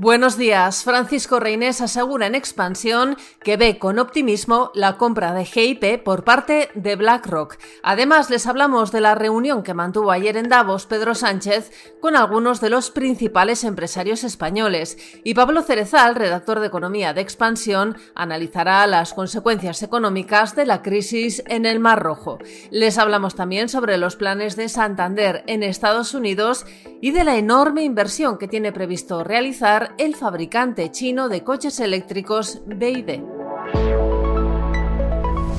Buenos días. Francisco Reinés asegura en expansión que ve con optimismo la compra de GIP por parte de BlackRock. Además, les hablamos de la reunión que mantuvo ayer en Davos Pedro Sánchez con algunos de los principales empresarios españoles. Y Pablo Cerezal, redactor de Economía de Expansión, analizará las consecuencias económicas de la crisis en el Mar Rojo. Les hablamos también sobre los planes de Santander en Estados Unidos y de la enorme inversión que tiene previsto realizar el fabricante chino de coches eléctricos BYD.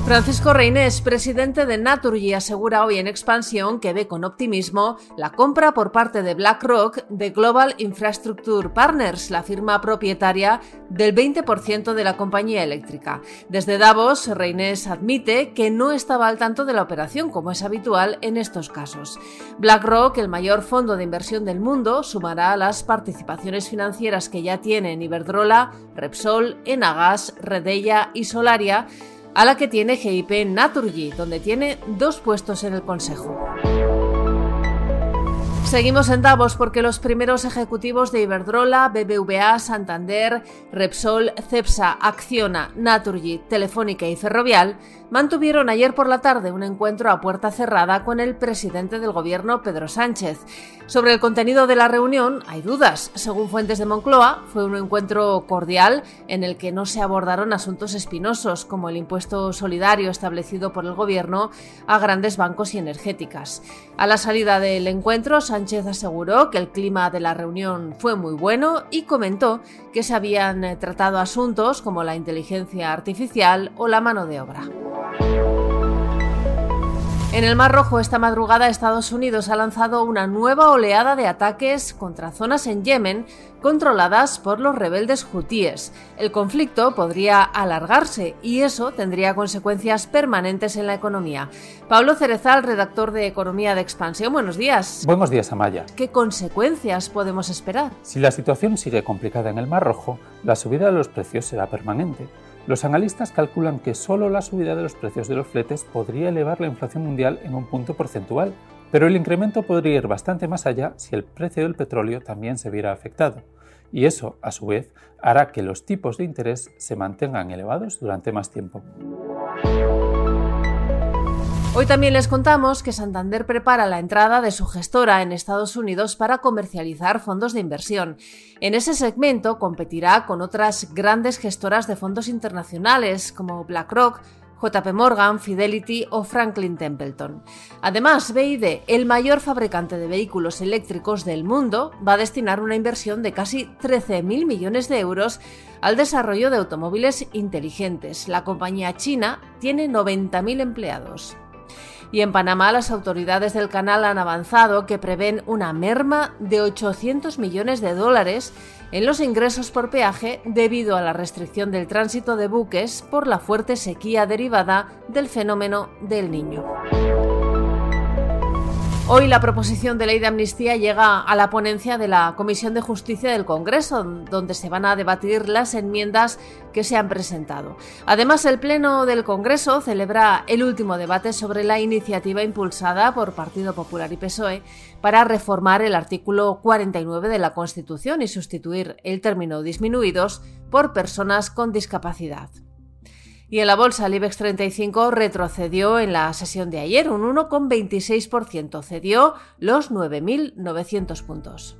Francisco Reynés, presidente de Naturgy, asegura hoy en expansión que ve con optimismo la compra por parte de BlackRock de Global Infrastructure Partners, la firma propietaria del 20% de la compañía eléctrica. Desde Davos, Reynés admite que no estaba al tanto de la operación, como es habitual en estos casos. BlackRock, el mayor fondo de inversión del mundo, sumará las participaciones financieras que ya tienen Iberdrola, Repsol, Enagas, Redella y Solaria a la que tiene GIP Naturgy, donde tiene dos puestos en el Consejo. Seguimos en Davos porque los primeros ejecutivos de Iberdrola, BBVA, Santander, Repsol, Cepsa, Acciona, Naturgy, Telefónica y Ferrovial mantuvieron ayer por la tarde un encuentro a puerta cerrada con el presidente del gobierno, Pedro Sánchez. Sobre el contenido de la reunión hay dudas. Según fuentes de Moncloa, fue un encuentro cordial en el que no se abordaron asuntos espinosos como el impuesto solidario establecido por el gobierno a grandes bancos y energéticas. A la salida del encuentro, Sánchez aseguró que el clima de la reunión fue muy bueno y comentó que se habían tratado asuntos como la inteligencia artificial o la mano de obra. En el Mar Rojo esta madrugada Estados Unidos ha lanzado una nueva oleada de ataques contra zonas en Yemen controladas por los rebeldes hutíes. El conflicto podría alargarse y eso tendría consecuencias permanentes en la economía. Pablo Cerezal, redactor de Economía de Expansión, buenos días. Buenos días, Amaya. ¿Qué consecuencias podemos esperar? Si la situación sigue complicada en el Mar Rojo, la subida de los precios será permanente. Los analistas calculan que solo la subida de los precios de los fletes podría elevar la inflación mundial en un punto porcentual, pero el incremento podría ir bastante más allá si el precio del petróleo también se viera afectado, y eso, a su vez, hará que los tipos de interés se mantengan elevados durante más tiempo. Hoy también les contamos que Santander prepara la entrada de su gestora en Estados Unidos para comercializar fondos de inversión. En ese segmento competirá con otras grandes gestoras de fondos internacionales como BlackRock, JP Morgan, Fidelity o Franklin Templeton. Además, BID, el mayor fabricante de vehículos eléctricos del mundo, va a destinar una inversión de casi 13.000 millones de euros al desarrollo de automóviles inteligentes. La compañía china tiene 90.000 empleados. Y en Panamá las autoridades del canal han avanzado que prevén una merma de 800 millones de dólares en los ingresos por peaje debido a la restricción del tránsito de buques por la fuerte sequía derivada del fenómeno del niño. Hoy la proposición de ley de amnistía llega a la ponencia de la Comisión de Justicia del Congreso, donde se van a debatir las enmiendas que se han presentado. Además, el Pleno del Congreso celebra el último debate sobre la iniciativa impulsada por Partido Popular y PSOE para reformar el artículo 49 de la Constitución y sustituir el término disminuidos por personas con discapacidad. Y en la bolsa, el IBEX 35 retrocedió en la sesión de ayer un 1,26%, cedió los 9.900 puntos.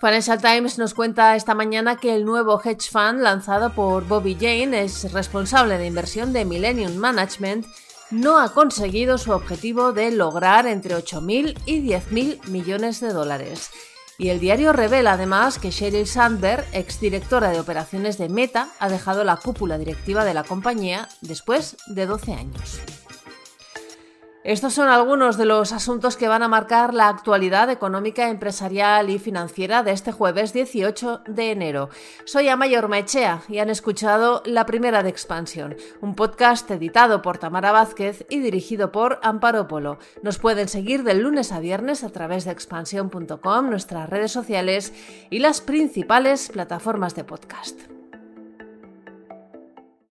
Financial Times nos cuenta esta mañana que el nuevo hedge fund lanzado por Bobby Jane es responsable de inversión de Millennium Management no ha conseguido su objetivo de lograr entre 8.000 y 10.000 millones de dólares. Y el diario revela además que Sheryl Sandberg, exdirectora de operaciones de Meta, ha dejado la cúpula directiva de la compañía después de 12 años. Estos son algunos de los asuntos que van a marcar la actualidad económica, empresarial y financiera de este jueves 18 de enero. Soy Amayor Mechea y han escuchado La Primera de Expansión, un podcast editado por Tamara Vázquez y dirigido por Amparo Polo. Nos pueden seguir de lunes a viernes a través de expansión.com, nuestras redes sociales y las principales plataformas de podcast.